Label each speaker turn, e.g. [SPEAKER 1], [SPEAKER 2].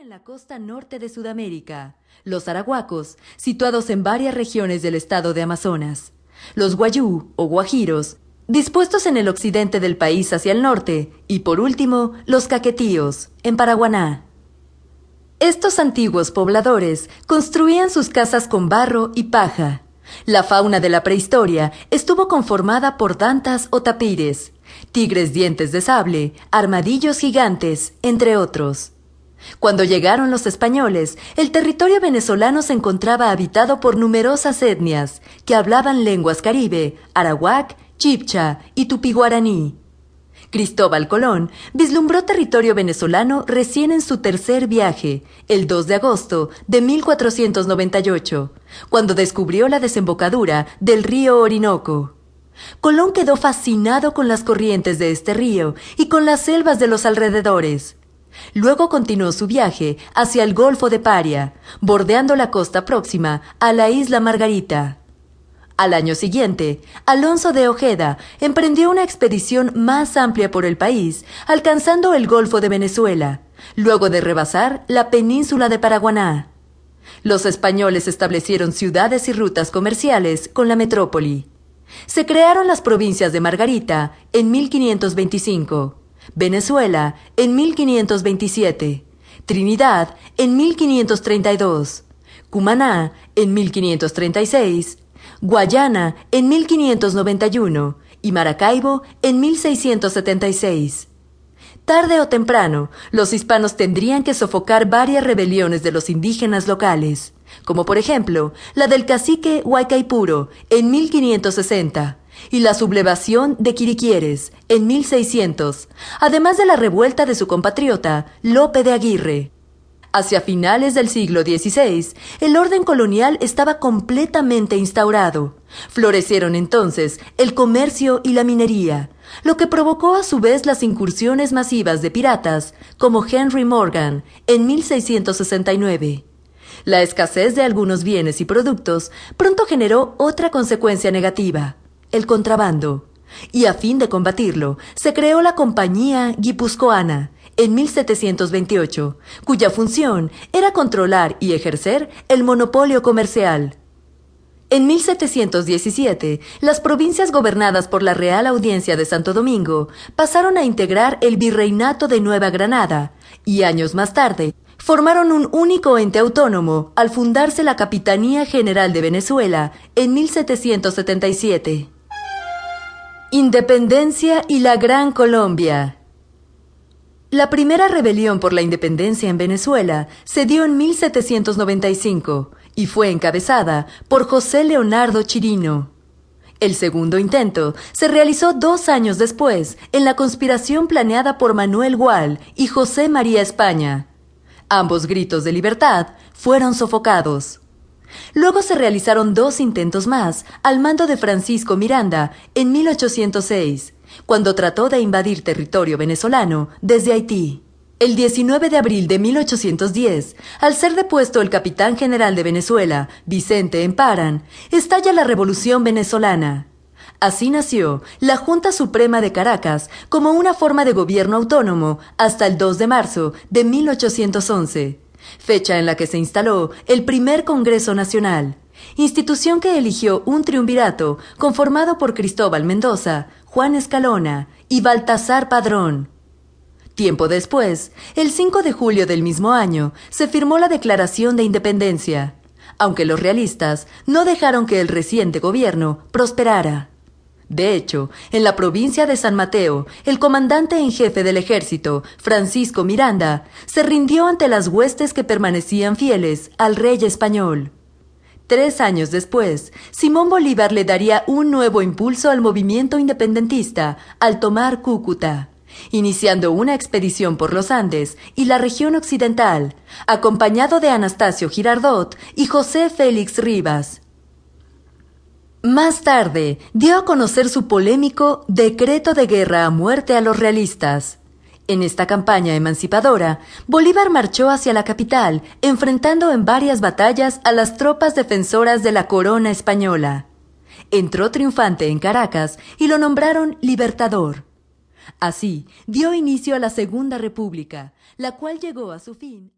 [SPEAKER 1] en la costa norte de Sudamérica, los arahuacos, situados en varias regiones del estado de Amazonas, los guayú o guajiros, dispuestos en el occidente del país hacia el norte, y por último, los caquetíos, en Paraguaná. Estos antiguos pobladores construían sus casas con barro y paja. La fauna de la prehistoria estuvo conformada por dantas o tapires, tigres dientes de sable, armadillos gigantes, entre otros. Cuando llegaron los españoles, el territorio venezolano se encontraba habitado por numerosas etnias que hablaban lenguas caribe, arawak, chipcha y tupiguaraní. Cristóbal Colón vislumbró territorio venezolano recién en su tercer viaje, el 2 de agosto de 1498, cuando descubrió la desembocadura del río Orinoco. Colón quedó fascinado con las corrientes de este río y con las selvas de los alrededores. Luego continuó su viaje hacia el Golfo de Paria, bordeando la costa próxima a la isla Margarita. Al año siguiente, Alonso de Ojeda emprendió una expedición más amplia por el país, alcanzando el Golfo de Venezuela, luego de rebasar la península de Paraguaná. Los españoles establecieron ciudades y rutas comerciales con la metrópoli. Se crearon las provincias de Margarita en 1525, Venezuela en 1527, Trinidad en 1532, Cumaná en 1536, Guayana en 1591 y Maracaibo en 1676. Tarde o temprano, los hispanos tendrían que sofocar varias rebeliones de los indígenas locales, como por ejemplo la del cacique Huaycaipuro en 1560 y la sublevación de Quiriquieres en 1600, además de la revuelta de su compatriota Lope de Aguirre. Hacia finales del siglo XVI, el orden colonial estaba completamente instaurado. Florecieron entonces el comercio y la minería, lo que provocó a su vez las incursiones masivas de piratas como Henry Morgan en 1669. La escasez de algunos bienes y productos pronto generó otra consecuencia negativa, el contrabando. Y a fin de combatirlo, se creó la Compañía Guipuzcoana, en 1728, cuya función era controlar y ejercer el monopolio comercial. En 1717, las provincias gobernadas por la Real Audiencia de Santo Domingo pasaron a integrar el Virreinato de Nueva Granada y años más tarde formaron un único ente autónomo al fundarse la Capitanía General de Venezuela en 1777. Independencia y la Gran Colombia. La primera rebelión por la independencia en Venezuela se dio en 1795 y fue encabezada por José Leonardo Chirino. El segundo intento se realizó dos años después en la conspiración planeada por Manuel Gual y José María España. Ambos gritos de libertad fueron sofocados. Luego se realizaron dos intentos más al mando de Francisco Miranda en 1806 cuando trató de invadir territorio venezolano desde Haití. El 19 de abril de 1810, al ser depuesto el capitán general de Venezuela, Vicente Emparan, estalla la Revolución venezolana. Así nació la Junta Suprema de Caracas como una forma de gobierno autónomo hasta el 2 de marzo de 1811, fecha en la que se instaló el primer Congreso Nacional, institución que eligió un triunvirato conformado por Cristóbal Mendoza, Juan Escalona y Baltasar Padrón. Tiempo después, el 5 de julio del mismo año, se firmó la Declaración de Independencia, aunque los realistas no dejaron que el reciente gobierno prosperara. De hecho, en la provincia de San Mateo, el comandante en jefe del ejército, Francisco Miranda, se rindió ante las huestes que permanecían fieles al rey español. Tres años después, Simón Bolívar le daría un nuevo impulso al movimiento independentista al tomar Cúcuta, iniciando una expedición por los Andes y la región occidental, acompañado de Anastasio Girardot y José Félix Rivas. Más tarde, dio a conocer su polémico decreto de guerra a muerte a los realistas, en esta campaña emancipadora, Bolívar marchó hacia la capital, enfrentando en varias batallas a las tropas defensoras de la corona española. Entró triunfante en Caracas y lo nombraron Libertador. Así dio inicio a la Segunda República, la cual llegó a su fin.